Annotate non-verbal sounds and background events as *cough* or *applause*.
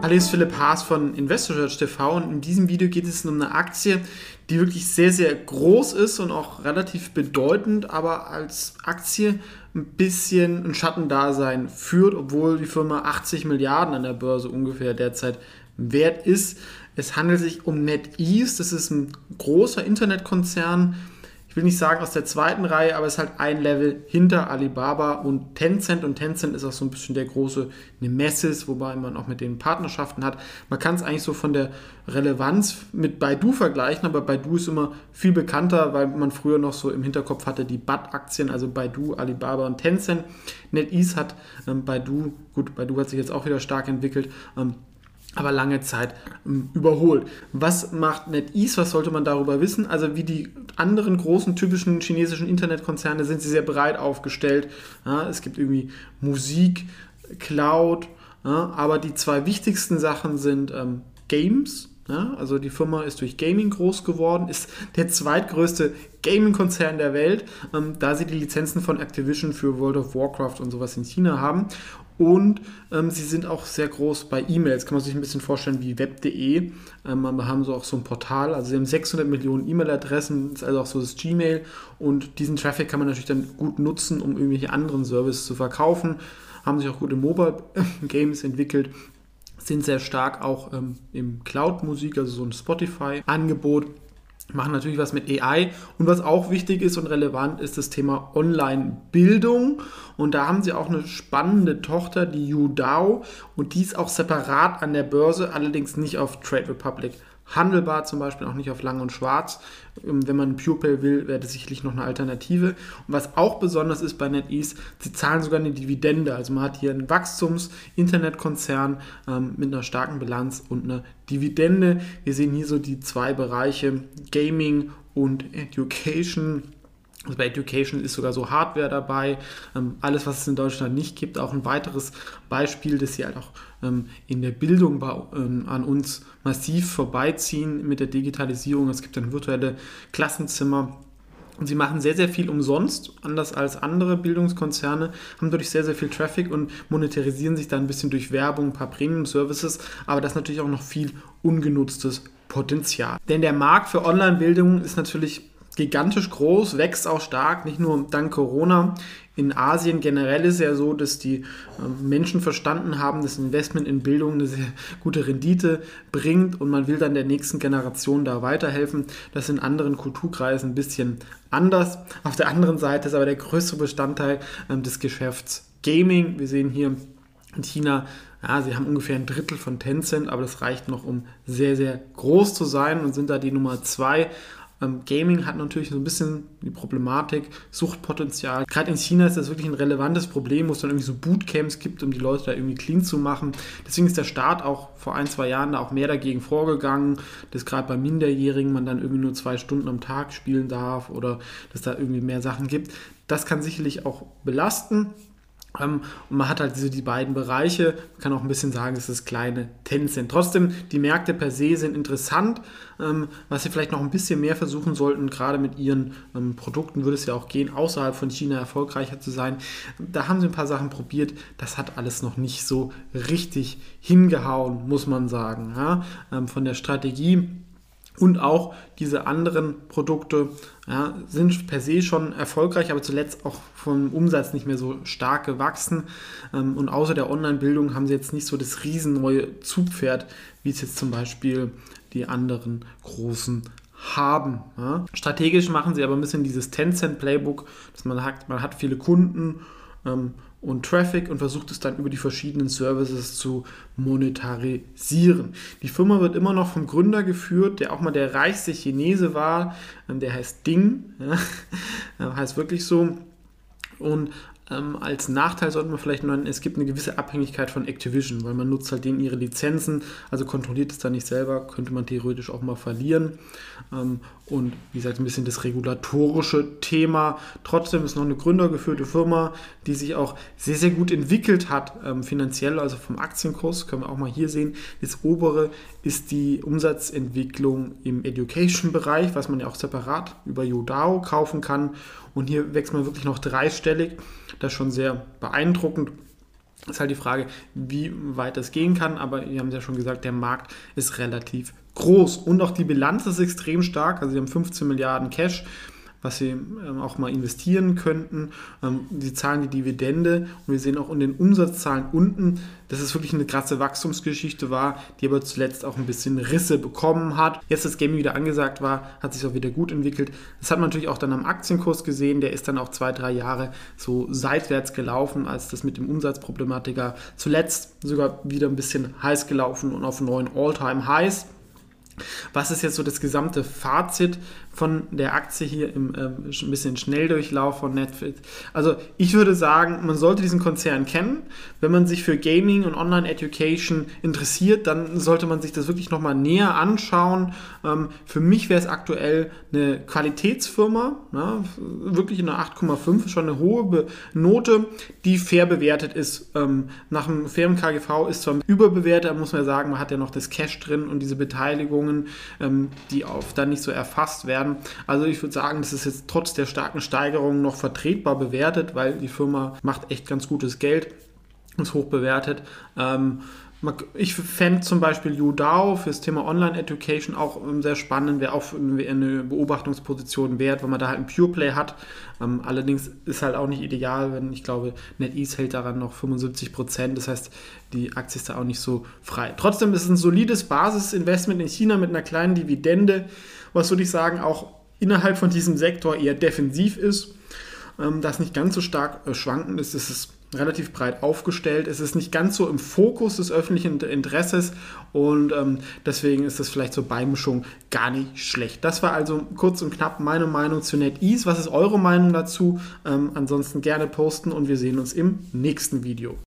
Hallo, ist Philipp Haas von InvestorSearch TV und in diesem Video geht es um eine Aktie, die wirklich sehr, sehr groß ist und auch relativ bedeutend, aber als Aktie ein bisschen ein Schattendasein führt, obwohl die Firma 80 Milliarden an der Börse ungefähr derzeit wert ist. Es handelt sich um NetEase, das ist ein großer Internetkonzern, ich will nicht sagen aus der zweiten Reihe, aber es ist halt ein Level hinter Alibaba und Tencent. Und Tencent ist auch so ein bisschen der große Nemesis, wobei man auch mit denen Partnerschaften hat. Man kann es eigentlich so von der Relevanz mit Baidu vergleichen, aber Baidu ist immer viel bekannter, weil man früher noch so im Hinterkopf hatte die BAT-Aktien, also Baidu, Alibaba und Tencent. NetEase hat ähm, Baidu, gut, Baidu hat sich jetzt auch wieder stark entwickelt, ähm, aber lange Zeit ähm, überholt. Was macht NetEase? Was sollte man darüber wissen? Also wie die anderen großen typischen chinesischen Internetkonzerne sind sie sehr breit aufgestellt. Ja, es gibt irgendwie Musik, Cloud, ja, aber die zwei wichtigsten Sachen sind ähm, Games. Ja, also die Firma ist durch Gaming groß geworden, ist der zweitgrößte Gaming-Konzern der Welt, ähm, da sie die Lizenzen von Activision für World of Warcraft und sowas in China haben. Und ähm, sie sind auch sehr groß bei E-Mails. Kann man sich ein bisschen vorstellen wie web.de. Ähm, wir haben so auch so ein Portal. Also sie haben 600 Millionen E-Mail-Adressen, ist also auch so das Gmail. Und diesen Traffic kann man natürlich dann gut nutzen, um irgendwelche anderen Services zu verkaufen. Haben sich auch gut im Mobile *laughs* Games entwickelt. Sind sehr stark auch ähm, im Cloud-Musik, also so ein Spotify-Angebot machen natürlich was mit AI. Und was auch wichtig ist und relevant ist das Thema Online-Bildung. Und da haben sie auch eine spannende Tochter, die Udao. Und die ist auch separat an der Börse, allerdings nicht auf Trade Republic handelbar, zum Beispiel auch nicht auf Lang und Schwarz. Ähm, wenn man Pupil will, wäre das sicherlich noch eine Alternative. Und was auch besonders ist bei NetEase, sie zahlen sogar eine Dividende. Also man hat hier einen Wachstums-Internetkonzern ähm, mit einer starken Bilanz und einer Dividende. Wir sehen hier so die zwei Bereiche Gaming und Education. Also bei Education ist sogar so Hardware dabei. Ähm, alles, was es in Deutschland nicht gibt. Auch ein weiteres Beispiel, das sie halt auch in der Bildung ähm, an uns massiv vorbeiziehen mit der Digitalisierung. Es gibt dann virtuelle Klassenzimmer. Und sie machen sehr, sehr viel umsonst, anders als andere Bildungskonzerne, haben dadurch sehr, sehr viel Traffic und monetarisieren sich dann ein bisschen durch Werbung, ein paar Premium-Services, aber das ist natürlich auch noch viel ungenutztes Potenzial. Denn der Markt für Online-Bildung ist natürlich gigantisch groß, wächst auch stark, nicht nur dank Corona. In Asien generell ist ja so, dass die ähm, Menschen verstanden haben, dass Investment in Bildung eine sehr *laughs* gute Rendite bringt und man will dann der nächsten Generation da weiterhelfen. Das ist in anderen Kulturkreisen ein bisschen anders. Auf der anderen Seite ist aber der größte Bestandteil ähm, des Geschäfts Gaming. Wir sehen hier in China ja, sie haben ungefähr ein Drittel von Tencent, aber das reicht noch, um sehr, sehr groß zu sein und sind da die Nummer zwei. Ähm, Gaming hat natürlich so ein bisschen die Problematik, Suchtpotenzial. Gerade in China ist das wirklich ein relevantes Problem, wo es dann irgendwie so Bootcamps gibt, um die Leute da irgendwie clean zu machen. Deswegen ist der Staat auch vor ein, zwei Jahren da auch mehr dagegen vorgegangen, dass gerade bei Minderjährigen man dann irgendwie nur zwei Stunden am Tag spielen darf oder dass da irgendwie mehr Sachen gibt. Das kann sicherlich auch belasten. Ähm, und man hat halt diese die beiden Bereiche. Man kann auch ein bisschen sagen, es ist kleine Tencent. Trotzdem, die Märkte per se sind interessant. Ähm, was sie vielleicht noch ein bisschen mehr versuchen sollten, gerade mit ihren ähm, Produkten würde es ja auch gehen, außerhalb von China erfolgreicher zu sein. Da haben sie ein paar Sachen probiert. Das hat alles noch nicht so richtig hingehauen, muss man sagen. Von der Strategie und auch diese anderen Produkte ja, sind per se schon erfolgreich, aber zuletzt auch vom Umsatz nicht mehr so stark gewachsen. Ähm, und außer der Online-Bildung haben sie jetzt nicht so das riesen neue Zugpferd, wie es jetzt zum Beispiel die anderen großen haben. Ja. Strategisch machen sie aber ein bisschen dieses Tencent-Playbook, dass man hat, man hat viele Kunden ähm, und Traffic und versucht es dann über die verschiedenen Services zu monetarisieren. Die Firma wird immer noch vom Gründer geführt, der auch mal der reichste Chinese war. Ähm, der heißt Ding, ja, *laughs* heißt wirklich so. Und Ähm, als Nachteil sollte man vielleicht nennen, es gibt eine gewisse Abhängigkeit von Activision, weil man nutzt halt denen ihre Lizenzen, also kontrolliert es da nicht selber, könnte man theoretisch auch mal verlieren. Ähm, und wie gesagt, ein bisschen das regulatorische Thema. Trotzdem ist noch eine gründergeführte Firma, die sich auch sehr, sehr gut entwickelt hat, ähm, finanziell, also vom Aktienkurs, können wir auch mal hier sehen. Das obere ist die Umsatzentwicklung im Education-Bereich, was man ja auch separat über Yodao kaufen kann. Und hier wächst man wirklich noch dreistellig. Das schon sehr beeindruckend. Ist halt die Frage, wie weit das gehen kann, aber wir haben es ja schon gesagt, der Markt ist relativ groß und auch die Bilanz ist extrem stark. Also sie haben 15 Milliarden Cash was sie ähm, auch mal investieren könnten. Ähm, sie zahlen die Dividende und wir sehen auch in den Umsatzzahlen unten, dass es wirklich eine krasse Wachstumsgeschichte war, die aber zuletzt auch ein bisschen Risse bekommen hat. Jetzt, das Gaming wieder angesagt war, hat sich auch wieder gut entwickelt. Das hat man natürlich auch dann am Aktienkurs gesehen. Der ist dann auch zwei, drei Jahre so seitwärts gelaufen, als das mit dem Umsatzproblematiker zuletzt sogar wieder ein bisschen heiß gelaufen und auf neuen All-Time-Highs. Was ist jetzt so das gesamte Fazit von der Aktie hier im äh, ein bisschen Schnelldurchlauf von Netflix? Also ich würde sagen, man sollte diesen Konzern kennen. Wenn man sich für Gaming und Online-Education interessiert, dann sollte man sich das wirklich nochmal näher anschauen. Ähm, für mich wäre es aktuell eine Qualitätsfirma, ne? wirklich eine 8,5, schon eine hohe Note, die fair bewertet ist. Ähm, nach dem fairen KGV ist zwar überbewertet, muss man ja sagen, man hat ja noch das Cash drin und diese Beteiligung Veränderungen, ähm, die oft dann nicht so erfasst werden. Also ich würde sagen, das ist jetzt trotz der starken Steigerung noch vertretbar bewertet, weil die Firma macht echt ganz gutes Geld, ist hoch bewertet. Ähm, ich fände zum Beispiel YouDAO für das Thema Online-Education auch ähm, sehr spannend, wäre auch eine Beobachtungsposition wert, weil man da halt ein Pure Play hat. Ähm, allerdings ist halt auch nicht ideal, wenn ich glaube, NetEase hält daran noch 75 Prozent. Das heißt, die Aktie ist da auch nicht so frei. Trotzdem ist es ein solides Basisinvestment in China mit einer kleinen Dividende, was würde ich sagen auch innerhalb von diesem Sektor eher defensiv ist, ähm, das nicht ganz so stark äh, schwankend ist. Das ist relativ breit aufgestellt. Es ist nicht ganz so im Fokus des öffentlichen Interesses und ähm, deswegen ist das vielleicht zur Beimischung gar nicht schlecht. Das war also kurz und knapp meine Meinung zu NetEase. Was ist eure Meinung dazu? Ähm, ansonsten gerne posten und wir sehen uns im nächsten Video.